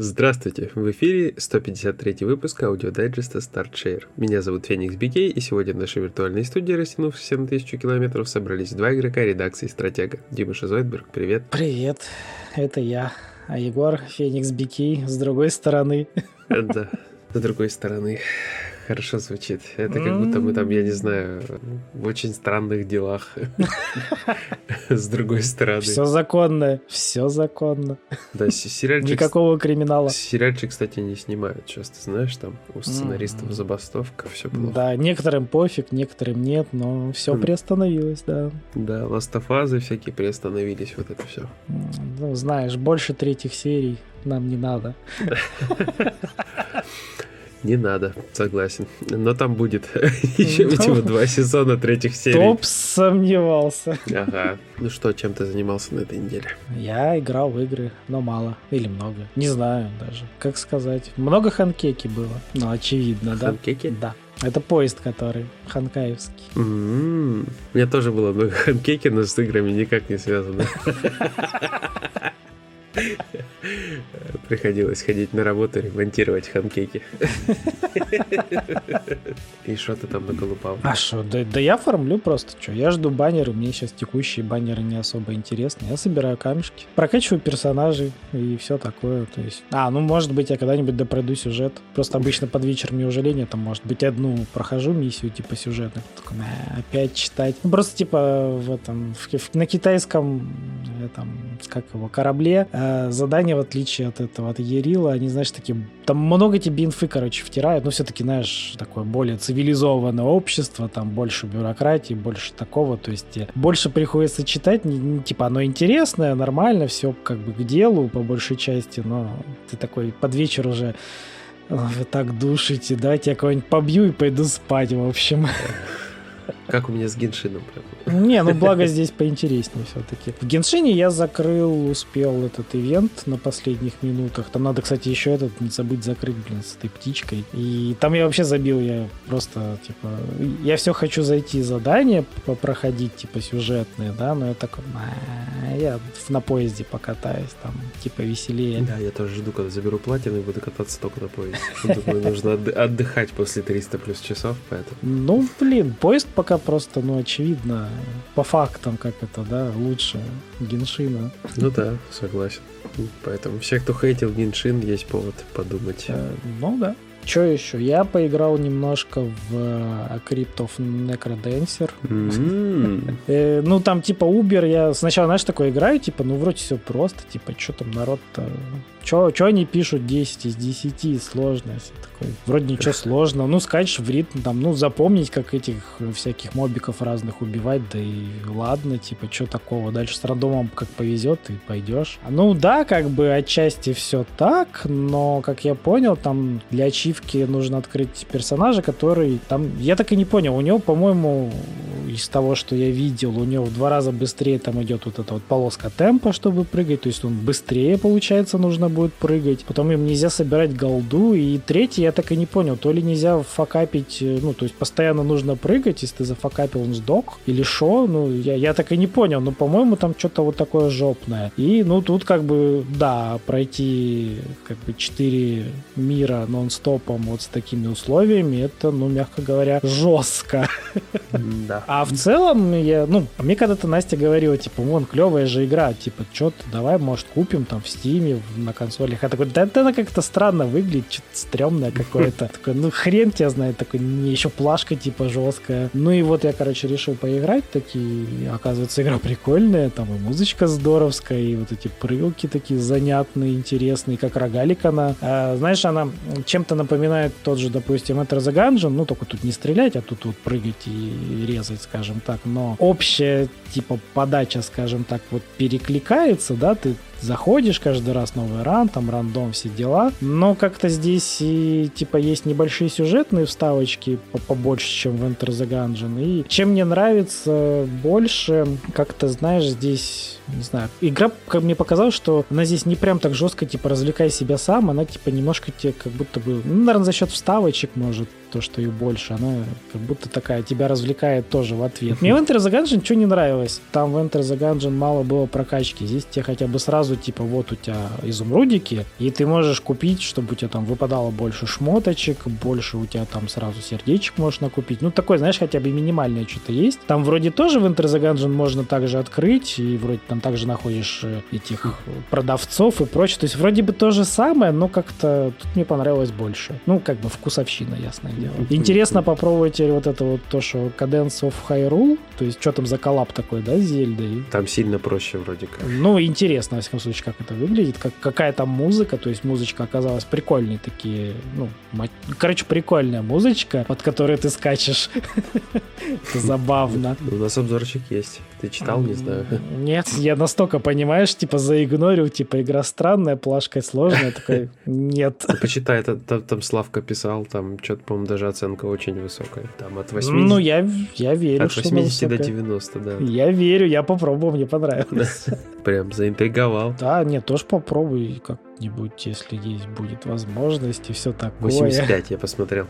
Здравствуйте! В эфире 153 выпуск аудиодайджеста StartShare. Меня зовут Феникс Бикей, и сегодня в нашей виртуальной студии, растянувшейся на тысячу километров, собрались два игрока редакции Стратега. Дима Шизойдберг, привет. Привет, это я. А Егор Феникс Бикей с другой стороны. Да, с другой стороны хорошо звучит. Это как будто мы там, я не знаю, в очень странных делах. С другой стороны. Все законно, все законно. Да, сериальчик... Никакого криминала. Сериальчик, кстати, не снимают часто, знаешь, там у сценаристов забастовка, все плохо. Да, некоторым пофиг, некоторым нет, но все приостановилось, да. Да, ластофазы всякие приостановились, вот это все. Ну, знаешь, больше третьих серий нам не надо. Не надо, согласен. Но там будет еще, видимо, два сезона третьих серий. Топ сомневался. Ага. Ну что, чем ты занимался на этой неделе? Я играл в игры, но мало. Или много. Не знаю даже. Как сказать. Много ханкеки было. Ну, очевидно, да? Ханкеки? Да. Это поезд, который ханкаевский. Mm-hmm. У меня тоже было много ханкеки, но с играми никак не связано. Приходилось ходить на работу, ремонтировать ханкеки. И что ты там наколупал? А что, да, да я формлю просто, что. Я жду баннеры, мне сейчас текущие баннеры не особо интересны. Я собираю камешки, прокачиваю персонажей и все такое. То есть... А, ну может быть я когда-нибудь допройду сюжет. Просто обычно под вечер мне уже лень, там может быть одну прохожу миссию типа сюжета. Такой, опять читать. Ну, просто типа в этом, в, на китайском этом, как его, корабле э, задания, в отличие от этого, от Ерила, они, знаешь, такие... Там много тебе инфы, короче, втирают, но все-таки, знаешь, такое более цивилизованное общество, там больше бюрократии, больше такого, то есть больше приходится читать, не, не, типа оно интересное, нормально, все как бы к делу по большей части, но ты такой под вечер уже вы так душите, давайте я кого-нибудь побью и пойду спать, в общем. Как у меня с Геншином. Не, ну благо здесь поинтереснее все-таки. В Геншине я закрыл, успел этот ивент на последних минутах. Там надо, кстати, еще этот не забыть закрыть, блин, с этой птичкой. И там я вообще забил, я просто, типа, я все хочу зайти задания проходить, типа, сюжетные, да, но я такой, я на поезде покатаюсь, там, типа, веселее. Да, я тоже жду, когда заберу платину и буду кататься только на поезде. Думаю, нужно отдыхать после 300 плюс часов, поэтому... Ну, блин, поезд пока просто, ну, очевидно, по фактам, как это, да, лучше Геншина. Ну да, согласен. Поэтому все, кто хейтил Геншин, есть повод подумать. Э, ну да. Что еще? Я поиграл немножко в э, Crypt of Necrodancer. Mm-hmm. э, ну, там типа Uber, я сначала, знаешь, такое играю, типа, ну, вроде все просто, типа, что там народ-то... Что они пишут 10 из 10, сложность? Вроде ничего сложного. Ну, скачешь в ритм, там, ну, запомнить, как этих всяких мобиков разных убивать, да и ладно, типа, что такого. Дальше с рандомом как повезет, и пойдешь. Ну, да, как бы отчасти все так, но, как я понял, там для ачивки нужно открыть персонажа, который там, я так и не понял, у него, по-моему, из того, что я видел, у него в два раза быстрее там идет вот эта вот полоска темпа, чтобы прыгать, то есть он быстрее, получается, нужно будет прыгать. Потом им нельзя собирать голду. И третий я так и не понял, то ли нельзя факапить, э, ну, то есть постоянно нужно прыгать, если ты зафакапил, он сдох, или что, ну, я, я так и не понял, но, по-моему, там что-то вот такое жопное. И, ну, тут как бы, да, пройти как бы 4 мира нон-стопом вот с такими условиями, это, ну, мягко говоря, жестко. Да. А в целом, я, ну, мне когда-то Настя говорила, типа, вон, клевая же игра, типа, что-то давай, может, купим там в Стиме, на консолях. Я такой, да это она как-то странно выглядит, что-то стрёмное какое-то. Такой, ну, хрен тебя знает, такой, не еще плашка, типа, жесткая. Ну и вот я, короче, решил поиграть, такие, оказывается, игра прикольная, там и музычка здоровская, и вот эти прыгалки такие занятные, интересные, как рогалик она. А, знаешь, она чем-то напоминает тот же, допустим, Enter the Gungeon, ну, только тут не стрелять, а тут вот прыгать и резать, скажем так, но общая, типа, подача, скажем так, вот перекликается, да, ты заходишь каждый раз новый ран, там рандом, все дела. Но как-то здесь и типа есть небольшие сюжетные вставочки побольше, чем в Enter the Gungeon. И чем мне нравится больше, как-то, знаешь, здесь, не знаю, игра, как мне показалось, что она здесь не прям так жестко, типа, развлекай себя сам, она, типа, немножко тебе как будто бы, ну, наверное, за счет вставочек, может, то, что ее больше, она как будто такая тебя развлекает тоже в ответ. Мне в Enter the Gungeon ничего не нравилось. Там в Enter the Gungeon мало было прокачки. Здесь тебе хотя бы сразу типа, вот у тебя изумрудики, и ты можешь купить, чтобы у тебя там выпадало больше шмоточек, больше у тебя там сразу сердечек можно купить. Ну, такой, знаешь, хотя бы минимальное что-то есть. Там вроде тоже в Enter the Gungeon можно также открыть, и вроде там также находишь э, этих продавцов и прочее. То есть вроде бы то же самое, но как-то тут мне понравилось больше. Ну, как бы вкусовщина, ясное дело. Интересно попробовать вот это вот то, что Cadence of Hyrule, то есть что там за коллап такой, да, с Зельдой? Там сильно проще вроде как. Ну, интересно, во всяком случае, как это выглядит, как, какая там музыка, то есть музычка оказалась прикольной такие, ну, мать... короче, прикольная музычка, под которой ты скачешь. Забавно. У нас обзорчик есть. Ты читал, не знаю. Нет, я настолько, понимаешь, типа заигнорил, типа игра странная, плашка сложная, такой, нет. Почитай, там Славка писал, там что-то, по-моему, даже оценка очень высокая. Там от 80... Ну, я, я верю, От 80 до 90, да. Я верю, я попробую, мне понравилось. Прям заинтриговал. Да, нет, тоже попробуй, как как-нибудь, если есть будет возможность и все такое. 85 я посмотрел.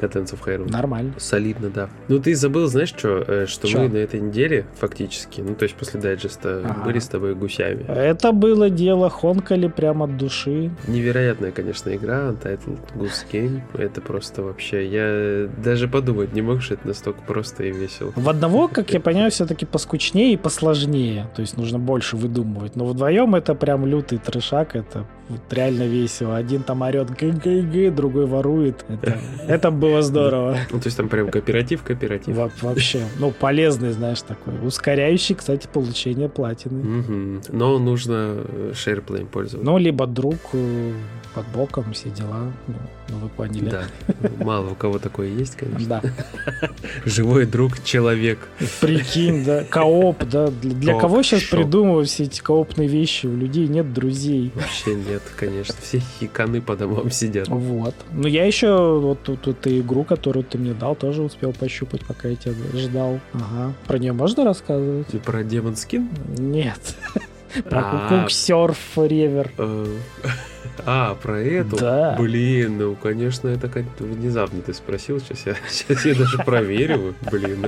Cadence of Hyrule. Нормально. Солидно, да. Ну, ты забыл, знаешь, что, э, что мы на этой неделе фактически, ну, то есть после дайджеста, ага. были с тобой гусями. Это было дело, хонкали прямо от души. Невероятная, конечно, игра, Untitled Goose Game. Это просто вообще, я даже подумать не мог, что это настолько просто и весело. В одного, как я понимаю, все-таки поскучнее и посложнее. То есть нужно больше выдумывать. Но вдвоем это прям лютый трешак, это вот реально весело. Один там орет г другой ворует. Это, это было здорово. Ну, то есть там прям кооператив, кооператив. Во вообще. Ну, полезный, знаешь, такой. Ускоряющий, кстати, получение платины. Угу. Но нужно SharePlay пользоваться. Ну, либо друг э, под боком, все дела. Ну, ну, вы поняли. Да. Мало у кого такое есть, конечно. Да. Живой друг, человек. Прикинь, да. Кооп, да. Для кого сейчас придумывают все эти коопные вещи? У людей нет друзей. Вообще нет, конечно. Все хиканы по домам сидят. Вот. Ну, я еще вот тут эту игру, которую ты мне дал, тоже успел пощупать, пока я тебя ждал. Ага. Про нее можно рассказывать? И про Демон Скин? Нет. Про Кукук Серф Ревер. А, про эту? Да. Блин, ну, конечно, это внезапно ты спросил. Сейчас я, сейчас я даже проверю. Блин.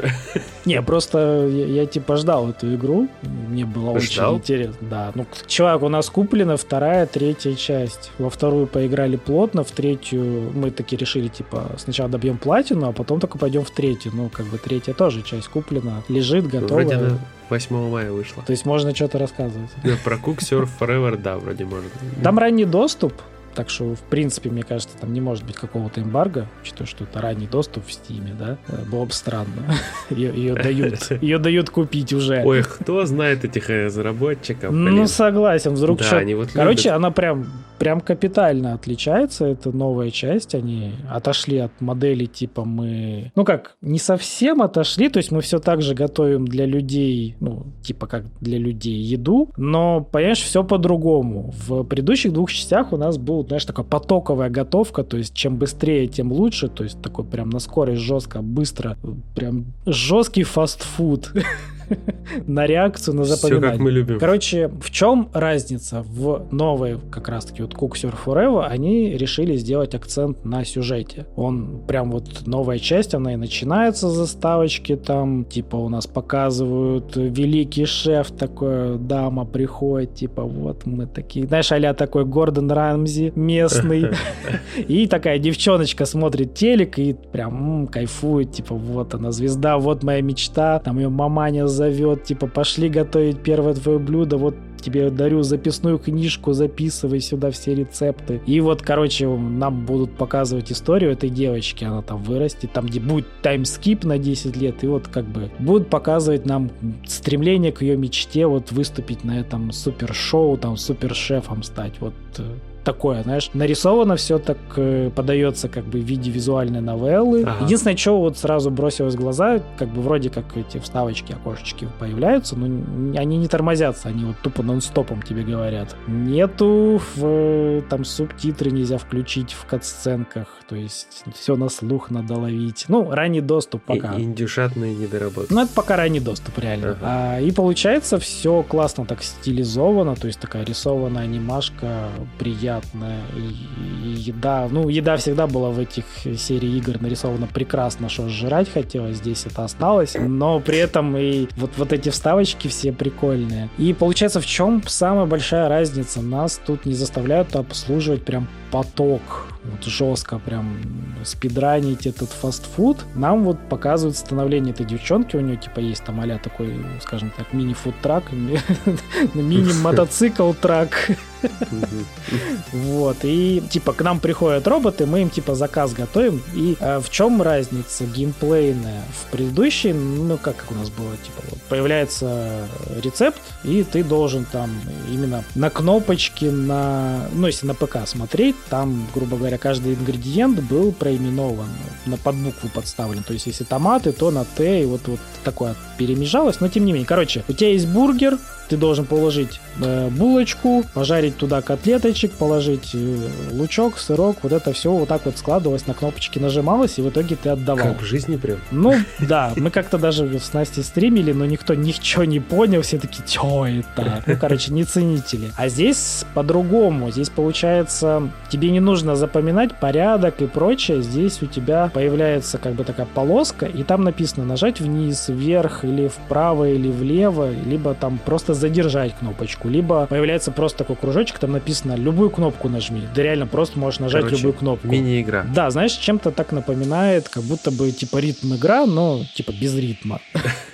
Не, просто я, я типа ждал эту игру. Мне было ждал? очень интересно. Да. Ну, человек, у нас куплена вторая, третья часть. Во вторую поиграли плотно, в третью мы таки решили, типа, сначала добьем платину, а потом только пойдем в третью. Ну, как бы третья тоже часть куплена. Лежит, готова. Вроде она 8 мая вышла. То есть можно что-то рассказывать. Да, про Cook Surf Forever, да, вроде можно. Там ранний доступ, так что, в принципе, мне кажется, там не может быть какого-то эмбарго, учитывая, что это ранний доступ в Стиме, да? Э, было бы странно. ее, ее дают. Ее дают купить уже. Ой, кто знает этих разработчиков? Ну, согласен. Вдруг да, что... Вот Короче, любят. она прям прям капитально отличается. Это новая часть. Они отошли от модели типа мы... Ну как, не совсем отошли. То есть мы все так же готовим для людей, ну, типа как для людей еду. Но, понимаешь, все по-другому. В предыдущих двух частях у нас был, знаешь, такая потоковая готовка. То есть чем быстрее, тем лучше. То есть такой прям на скорость жестко, быстро. Прям жесткий фастфуд. на реакцию, на запоминание. Все как мы любим. Короче, в чем разница? В новой, как раз-таки, вот Cook Surf Forever, они решили сделать акцент на сюжете. Он прям вот новая часть, она и начинается с заставочки там, типа у нас показывают великий шеф такой, дама приходит, типа вот мы такие, знаешь, а такой Гордон Рамзи местный. И такая девчоночка смотрит телек и прям кайфует, типа вот она звезда, вот моя мечта, там ее маманя зовет, типа, пошли готовить первое твое блюдо, вот тебе дарю записную книжку, записывай сюда все рецепты. И вот, короче, нам будут показывать историю этой девочки, она там вырастет, там где будет таймскип на 10 лет, и вот как бы будут показывать нам стремление к ее мечте, вот выступить на этом супер-шоу, там супер-шефом стать, вот э, такое, знаешь, нарисовано все так э, подается как бы в виде визуальной новеллы. Ага. Единственное, что вот сразу бросилось в глаза, как бы вроде как эти вставочки, окошечки появляются, но они не тормозятся, они вот тупо нон-стопом тебе говорят. Нету в, там субтитры нельзя включить в катсценках, то есть все на слух надо ловить. Ну, ранний доступ пока. И, индюшатные недоработки. Ну, это пока ранний доступ, реально. Ага. А, и получается все классно так стилизовано, то есть такая рисованная анимашка, приятная и еда, ну, еда всегда была в этих серии игр нарисована прекрасно, что жрать хотелось, здесь это осталось, но при этом и вот, вот эти вставочки все прикольные. И получается, в чем самая большая разница? Нас тут не заставляют обслуживать прям поток вот жестко прям спидранить этот фастфуд, нам вот показывают становление этой девчонки, у нее типа есть там а такой, скажем так, мини-фуд-трак, мини-мотоцикл-трак, Вот, и типа к нам приходят роботы, мы им типа заказ готовим. И э, в чем разница геймплейная? В предыдущей, ну как, как у нас было, типа вот появляется рецепт, и ты должен там именно на кнопочке, на, ну если на ПК смотреть, там, грубо говоря, каждый ингредиент был проименован, на подбукву подставлен. То есть если томаты, то на Т, и вот, вот такое перемежалось, но тем не менее. Короче, у тебя есть бургер, ты должен положить э, булочку, пожарить туда котлеточек, положить э, лучок, сырок, вот это все вот так вот складывалось, на кнопочки нажималось, и в итоге ты отдавал. Как в жизни прям? Ну, да, мы как-то даже с Настей стримили, но никто ничего не понял, все такие, что это? Ну, короче, не ценители. А здесь по-другому, здесь получается, тебе не нужно запоминать порядок и прочее, здесь у тебя появляется как бы такая полоска, и там написано нажать вниз, вверх, или вправо, или влево, либо там просто задержать кнопочку, либо появляется просто такой кружочек, там написано любую кнопку нажми. Ты реально просто можешь нажать Короче, любую кнопку. Мини-игра. Да, знаешь, чем-то так напоминает, как будто бы типа ритм игра, но типа без ритма.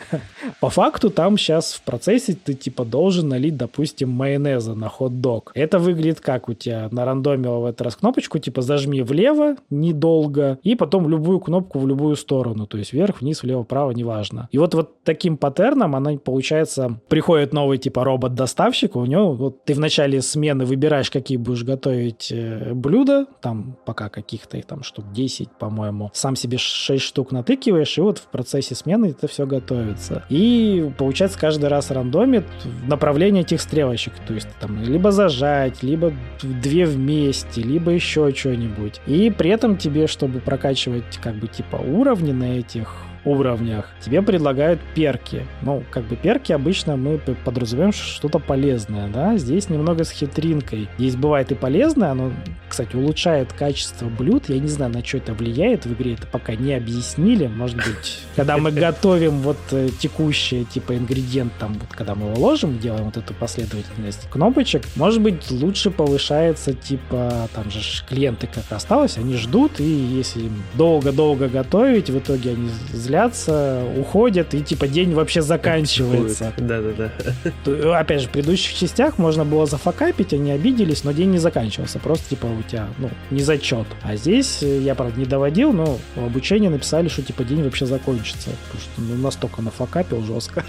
По факту там сейчас в процессе ты типа должен налить, допустим, майонеза на хот-дог. Это выглядит как у тебя на рандоме в этот раз кнопочку, типа зажми влево недолго, и потом любую кнопку в любую сторону, то есть вверх, вниз, влево, вправо, неважно. И вот, вот таким паттерном она, получается, приходит новый типа робот-доставщик, у него вот ты в начале смены выбираешь, какие будешь готовить э, блюда, там пока каких-то их там штук 10, по-моему, сам себе 6 штук натыкиваешь, и вот в процессе смены это все готовится. И и получается каждый раз рандомит направление этих стрелочек. То есть там либо зажать, либо две вместе, либо еще что-нибудь. И при этом тебе, чтобы прокачивать как бы типа уровни на этих уровнях, тебе предлагают перки. Ну, как бы перки обычно мы подразумеваем что-то полезное, да? Здесь немного с хитринкой. Здесь бывает и полезное, оно, кстати, улучшает качество блюд. Я не знаю, на что это влияет в игре, это пока не объяснили. Может быть, когда мы готовим вот э, текущий типа ингредиент, там, вот когда мы его ложим, делаем вот эту последовательность кнопочек, может быть, лучше повышается, типа, там же клиенты как осталось, они ждут, и если долго-долго готовить, в итоге они злятся, уходят, и типа день вообще заканчивается. Да-да-да. Опять же, в предыдущих частях можно было зафакапить, они обиделись, но день не заканчивался. Просто типа тебя, ну, не зачет. А здесь э, я, правда, не доводил, но в обучении написали, что типа день вообще закончится. Потому что ну, настолько нафакапил жестко.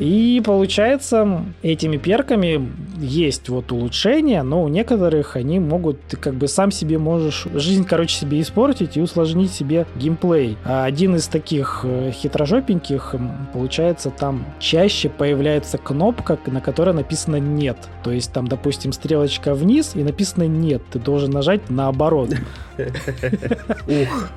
И получается, этими перками есть вот улучшения, но у некоторых они могут, ты как бы сам себе можешь жизнь, короче, себе испортить и усложнить себе геймплей. А один из таких э, хитрожопеньких, получается, там чаще появляется кнопка, на которой написано «нет». То есть там, допустим, стрелочка вниз и написано «нет». Ты должен нажать наоборот. Ух.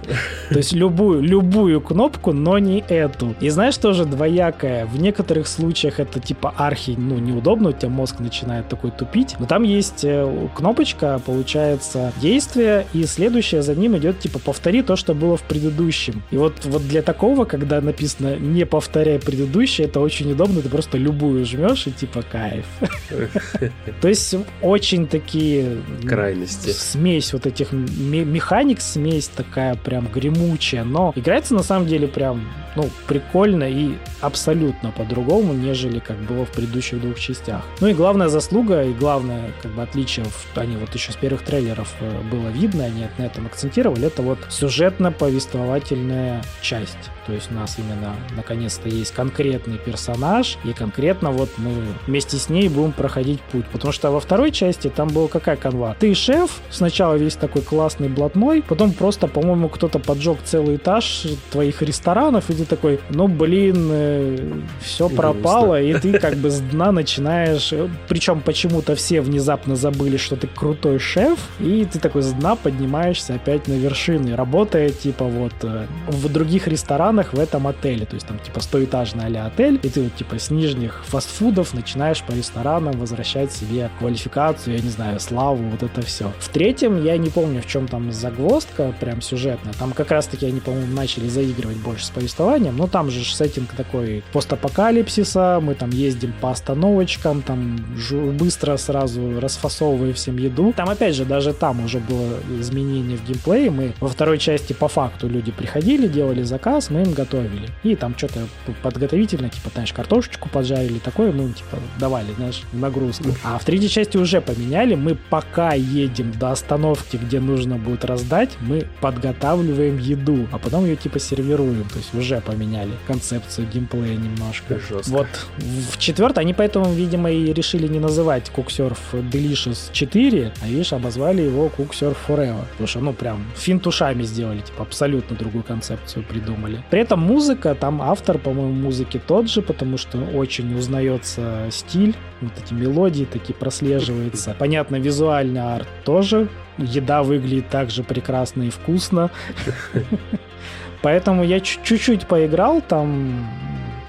То есть любую, любую кнопку, но не эту. И знаешь, тоже двоякая. В некоторых случаях это типа архи, ну, неудобно, у тебя мозг начинает такой тупить. Но там есть э, кнопочка, получается, действие, и следующее за ним идет типа повтори то, что было в предыдущем. И вот, вот для такого, когда написано не повторяй предыдущее, это очень удобно, ты просто любую жмешь и типа кайф. То есть очень такие... Крайности. Смесь вот этих механик смесь такая прям гремучая, но играется на самом деле прям, ну, прикольно и абсолютно по-другому, нежели как было в предыдущих двух частях. Ну и главная заслуга, и главное как бы отличие, они вот еще с первых трейлеров э, было видно, они на этом акцентировали, это вот сюжетно-повествовательная часть. То есть у нас именно наконец-то есть конкретный персонаж, и конкретно вот мы вместе с ней будем проходить путь. Потому что во второй части там была какая канва? Ты шеф, сначала весь такой классный блатной, потом просто, по-моему, кто-то поджег целый этаж твоих ресторанов, и ты такой, ну блин, э, все пропало, и ты как бы с дна начинаешь... Э, Причем почему-то все внезапно забыли, что ты крутой шеф, и ты такой с дна поднимаешься опять на вершины, работая типа вот... Э, в других других ресторанах в этом отеле. То есть там типа стоэтажный а отель, и ты вот типа с нижних фастфудов начинаешь по ресторанам возвращать себе квалификацию, я не знаю, славу, вот это все. В третьем я не помню, в чем там загвоздка прям сюжетная. Там как раз-таки они, по-моему, начали заигрывать больше с повествованием, но там же сеттинг такой постапокалипсиса, мы там ездим по остановочкам, там быстро сразу расфасовываем всем еду. Там, опять же, даже там уже было изменение в геймплее. Мы во второй части по факту люди приходили, делали заказ, мы им готовили. И там что-то подготовительно, типа, знаешь, картошечку поджарили, такое мы им, типа, давали, знаешь, нагрузку. А в третьей части уже поменяли. Мы пока едем до остановки, где нужно будет раздать, мы подготавливаем еду, а потом ее, типа, сервируем. То есть уже поменяли концепцию геймплея немножко. Жестко. Вот в четвертой они поэтому, видимо, и решили не называть Cooksurf Delicious 4, а, видишь, обозвали его Cooksurf Forever. Потому что, ну, прям финт ушами сделали, типа, абсолютно другую концепцию придумали. При этом музыка, там автор, по-моему, музыки тот же, потому что очень узнается стиль, вот эти мелодии такие прослеживаются. Понятно, визуальный арт тоже. Еда выглядит также прекрасно и вкусно. Поэтому я чуть-чуть поиграл, там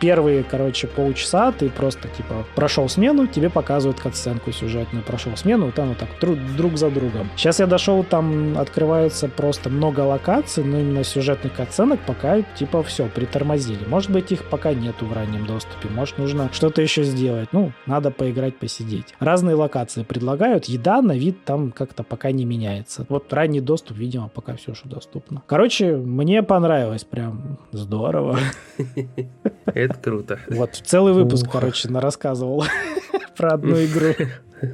первые, короче, полчаса ты просто, типа, прошел смену, тебе показывают катсценку сюжетную, прошел смену, вот оно так друг за другом. Сейчас я дошел, там открывается просто много локаций, но именно сюжетных катсценок пока, типа, все, притормозили. Может быть, их пока нету в раннем доступе, может, нужно что-то еще сделать. Ну, надо поиграть, посидеть. Разные локации предлагают, еда на вид там как-то пока не меняется. Вот ранний доступ, видимо, пока все, что доступно. Короче, мне понравилось прям здорово. Это круто. Вот, целый выпуск, короче, рассказывал про одну игру.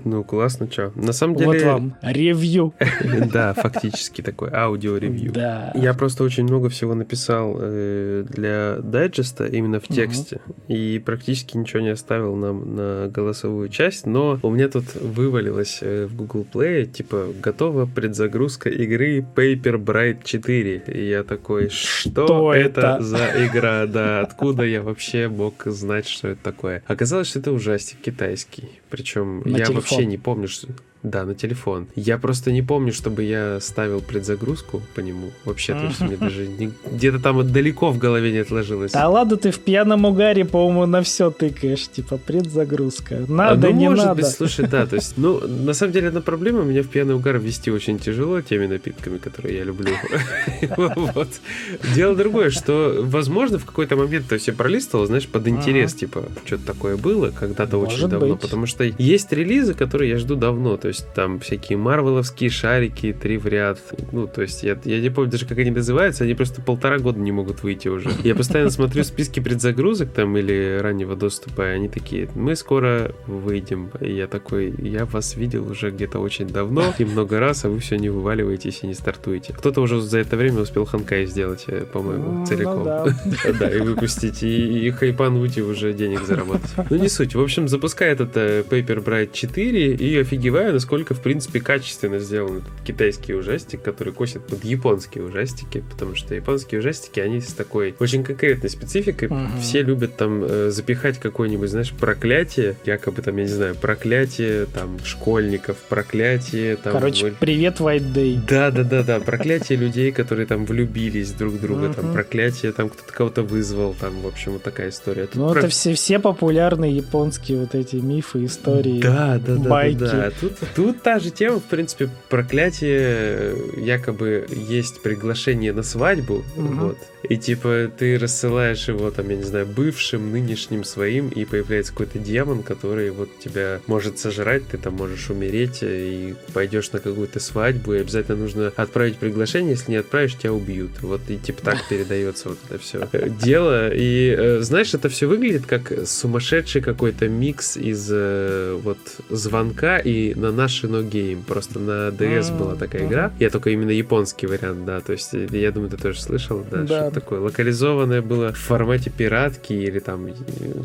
Ну, классно, что. На самом деле... Вот вам ревью. Да, фактически такой аудио-ревью. Да. Я просто очень много всего написал э, для дайджеста именно в тексте. И практически ничего не оставил нам на голосовую часть. Но у меня тут вывалилось э, в Google Play, типа, готова предзагрузка игры Paper Bright 4. И я такой, что, это за игра? Да, откуда я вообще мог знать, что это такое? Оказалось, что это ужастик китайский. Причем я. Вообще не помню, что... Да, на телефон. Я просто не помню, чтобы я ставил предзагрузку по нему. Вообще, то есть мне даже не... где-то там далеко в голове не отложилось. Да ладно, ты в пьяном угаре, по-моему, на все тыкаешь. Типа, предзагрузка. Надо, а, ну, не может надо. быть, слушай, да, то есть, ну, на самом деле, одна проблема, меня в пьяный угар ввести очень тяжело теми напитками, которые я люблю. Вот. Дело другое, что, возможно, в какой-то момент, то есть я пролистывал, знаешь, под интерес, типа, что-то такое было когда-то очень давно, потому что есть релизы, которые я жду давно, то есть там всякие марвеловские шарики, три в ряд. Ну, то есть я, я не помню даже, как они называются, они просто полтора года не могут выйти уже. Я постоянно смотрю списки предзагрузок там или раннего доступа, и они такие, мы скоро выйдем. И я такой, я вас видел уже где-то очень давно и много раз, а вы все не вываливаетесь и не стартуете. Кто-то уже за это время успел Ханкай сделать, э, по-моему, ну целиком. Да, и выпустить, и хайпануть, и уже денег заработать. Ну, не суть. В общем, запускаю этот э, Paper Bright 4 и офигеваю, насколько, в принципе, качественно сделан этот китайский ужастик, который косит под японские ужастики, потому что японские ужастики, они с такой очень конкретной спецификой. Угу. Все любят там э, запихать какое-нибудь, знаешь, проклятие, якобы там, я не знаю, проклятие там школьников, проклятие там... Короче, вот... привет, White Day. Да-да-да-да, проклятие людей, которые там влюбились друг в друга, там проклятие, там кто-то кого-то вызвал, там, в общем, вот такая история. ну, это все, все популярные японские вот эти мифы, истории, да, да, да, байки. Да, да. Тут Тут та же тема, в принципе, проклятие, якобы есть приглашение на свадьбу, угу. вот, и типа ты рассылаешь его, там, я не знаю, бывшим, нынешним своим, и появляется какой-то демон, который вот тебя может сожрать, ты там можешь умереть, и пойдешь на какую-то свадьбу, и обязательно нужно отправить приглашение, если не отправишь, тебя убьют. Вот и типа так передается вот это все дело. И э, знаешь, это все выглядит как сумасшедший какой-то микс из э, вот звонка и на наши No Game. Просто на DS была такая игра. Я только именно японский вариант, да. То есть я думаю, ты тоже слышал, да, да такое локализованное было в формате пиратки или там,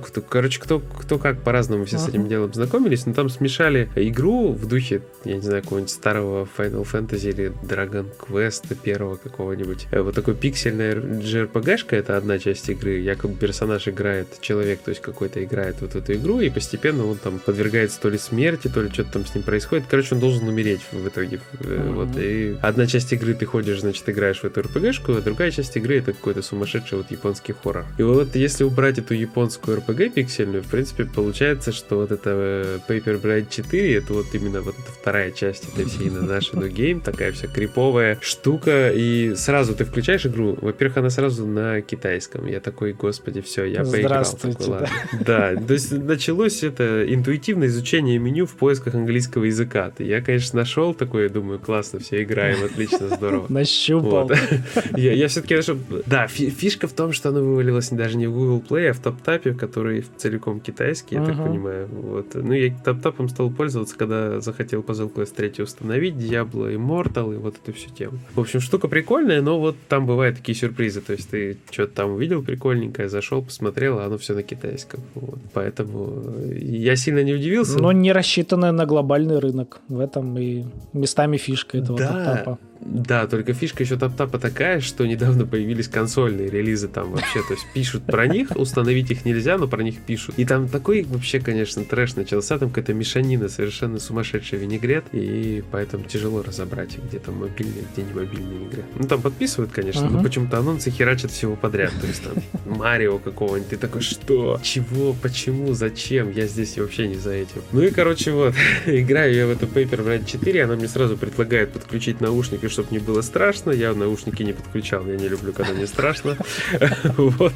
кто, короче, кто, кто как по-разному все uh-huh. с этим делом знакомились, но там смешали игру в духе, я не знаю, какого-нибудь старого Final Fantasy или Dragon Quest первого какого-нибудь. Э, вот такой пиксельная JRPG-шка, это одна часть игры, якобы персонаж играет, человек, то есть какой-то играет вот эту игру, и постепенно он там подвергается то ли смерти, то ли что-то там с ним происходит происходит. Короче, он должен умереть в итоге. Mm-hmm. Вот. И одна часть игры ты ходишь, значит, играешь в эту РПГшку, а другая часть игры это какой-то сумасшедший вот японский хоррор. И вот если убрать эту японскую РПГ пиксельную, в принципе, получается, что вот это э, Paper Bride 4, это вот именно вот эта вторая часть этой всей на нашей No Game, такая вся криповая штука, и сразу ты включаешь игру, во-первых, она сразу на китайском. Я такой, господи, все, я поиграл. Такой, ладно. Да, то есть началось это интуитивное изучение меню в поисках английского языка. Я, конечно, нашел такое, думаю, классно, все играем, отлично, здорово. Нащупал. Я, я все-таки нашел... Да, фишка в том, что оно вывалилось даже не в Google Play, а в TapTap, который целиком китайский, я так понимаю. Вот. Ну, я TapTap стал пользоваться, когда захотел Puzzle Quest 3 установить, Diablo Immortal и вот эту всю тему. В общем, штука прикольная, но вот там бывают такие сюрпризы. То есть ты что-то там увидел прикольненькое, зашел, посмотрел, а оно все на китайском. Вот. Поэтому я сильно не удивился. Но не рассчитанное на глобальный рынок. В этом и местами фишка этого да, тапа. Да, только фишка еще таптапа такая, что недавно появились консольные релизы там вообще, то есть пишут про них, установить их нельзя, но про них пишут. И там такой вообще, конечно, трэш начался, там какая-то мешанина, совершенно сумасшедший винегрет, и поэтому тяжело разобрать, где там мобильные, где не мобильные игры. Ну там подписывают, конечно, uh-huh. но почему-то анонсы херачат всего подряд, то есть там Марио какого-нибудь, ты такой, что? Чего? Почему? Зачем? Я здесь вообще не за этим. Ну и, короче, вот, играю я в эту Paper Bride 4, она мне сразу предлагает подключить наушники, чтобы мне было страшно. Я наушники не подключал, я не люблю, когда мне страшно. Вот.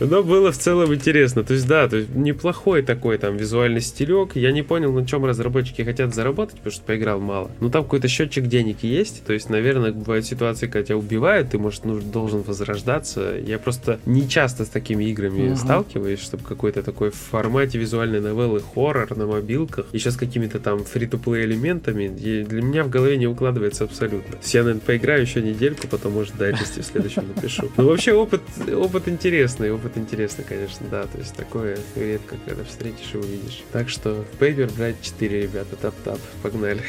Но было в целом интересно. То есть, да, то есть неплохой такой там визуальный стилек. Я не понял, на чем разработчики хотят заработать, потому что поиграл мало. Ну, там какой-то счетчик денег есть. То есть, наверное, бывают ситуации, когда тебя убивают, ты, может, ну, должен возрождаться. Я просто не часто с такими играми uh-huh. сталкиваюсь, чтобы какой-то такой в формате визуальной новеллы хоррор на мобилках, еще с какими-то там фри-то-плей элементами. И для меня в голове не укладывается абсолютно абсолютно. Я, наверное, поиграю еще недельку, потом, может, дайджесте в следующем напишу. Ну, вообще, опыт, опыт интересный, опыт интересный, конечно, да. То есть, такое редко, когда встретишь и увидишь. Так что, Paper брать 4, ребята, тап-тап, погнали.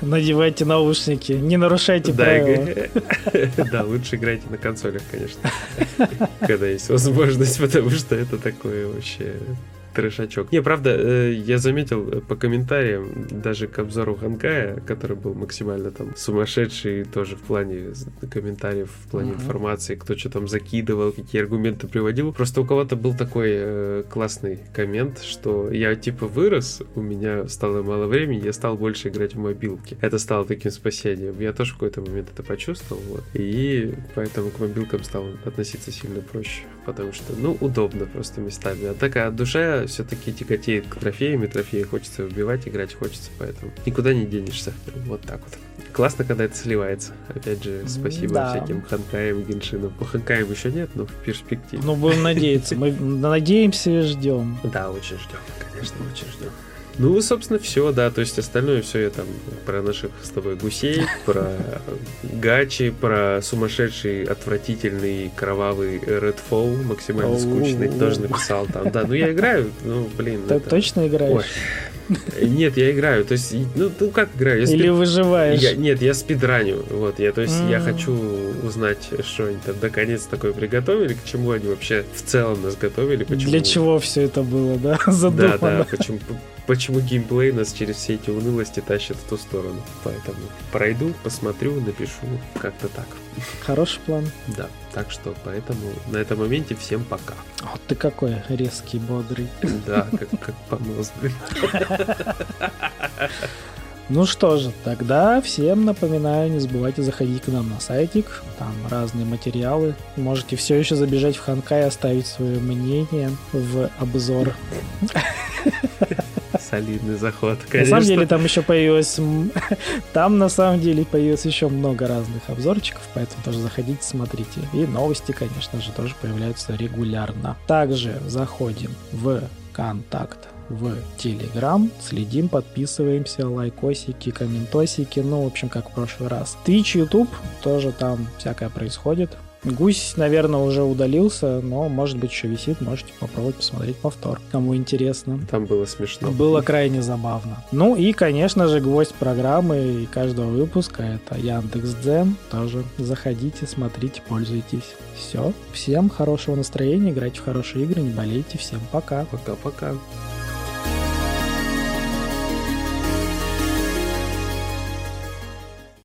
Надевайте наушники, не нарушайте правила. Да, лучше играйте на консолях, конечно, когда есть возможность, потому что это такое вообще трешачок. Не, правда, э, я заметил по комментариям, даже к обзору Ханкая, который был максимально там сумасшедший тоже в плане комментариев, в плане uh-huh. информации, кто что там закидывал, какие аргументы приводил. Просто у кого-то был такой э, классный коммент, что я типа вырос, у меня стало мало времени, я стал больше играть в мобилки. Это стало таким спасением. Я тоже в какой-то момент это почувствовал, вот. И поэтому к мобилкам стал относиться сильно проще, потому что, ну, удобно просто местами. А такая душа все-таки тяготеет к трофеям, и трофеи хочется убивать, играть хочется, поэтому никуда не денешься. Вот так вот. Классно, когда это сливается. Опять же, спасибо да. всяким Ханкаем и Геншинам. По Ханкаем еще нет, но в перспективе. Ну, будем надеяться. Мы надеемся и ждем. Да, очень ждем. Конечно, очень ждем. Ну, собственно, все, да. То есть остальное все я там про наших с тобой гусей, про гачи, про сумасшедший, отвратительный, кровавый Redfall, максимально скучный, тоже написал там. Да, ну я играю, ну, блин. Ты точно играешь? Нет, я играю. То есть, ну, ну как играю? Я спид... Или выживаешь? Я, нет, я спидраню. Вот, я, то есть, mm. я хочу узнать, что они там наконец такое приготовили, к чему они вообще в целом нас готовили. Почему... Для чего все это было, да? Задумано. Да, да, почему, почему геймплей нас через все эти унылости тащит в ту сторону. Поэтому пройду, посмотрю, напишу. Как-то так. Хороший план. Да. Так что поэтому на этом моменте всем пока. Вот ты какой резкий, бодрый. Да, как, как понос, блин. Ну что же, тогда всем напоминаю, не забывайте заходить к нам на сайтик, там разные материалы. Можете все еще забежать в Ханкай и оставить свое мнение в обзор. Солидный заход, конечно. На самом деле там еще появилось... Там на самом деле появилось еще много разных обзорчиков, поэтому тоже заходите, смотрите. И новости, конечно же, тоже появляются регулярно. Также заходим в контакт в Телеграм. Следим, подписываемся, лайкосики, комментосики. Ну, в общем, как в прошлый раз. Twitch, YouTube, тоже там всякое происходит. Гусь, наверное, уже удалился, но, может быть, еще висит. Можете попробовать посмотреть повтор, кому интересно. Там было смешно. Было крайне забавно. Ну и, конечно же, гвоздь программы и каждого выпуска это Яндекс.Дзен. Тоже заходите, смотрите, пользуйтесь. Все. Всем хорошего настроения, играйте в хорошие игры, не болейте. Всем пока. Пока-пока.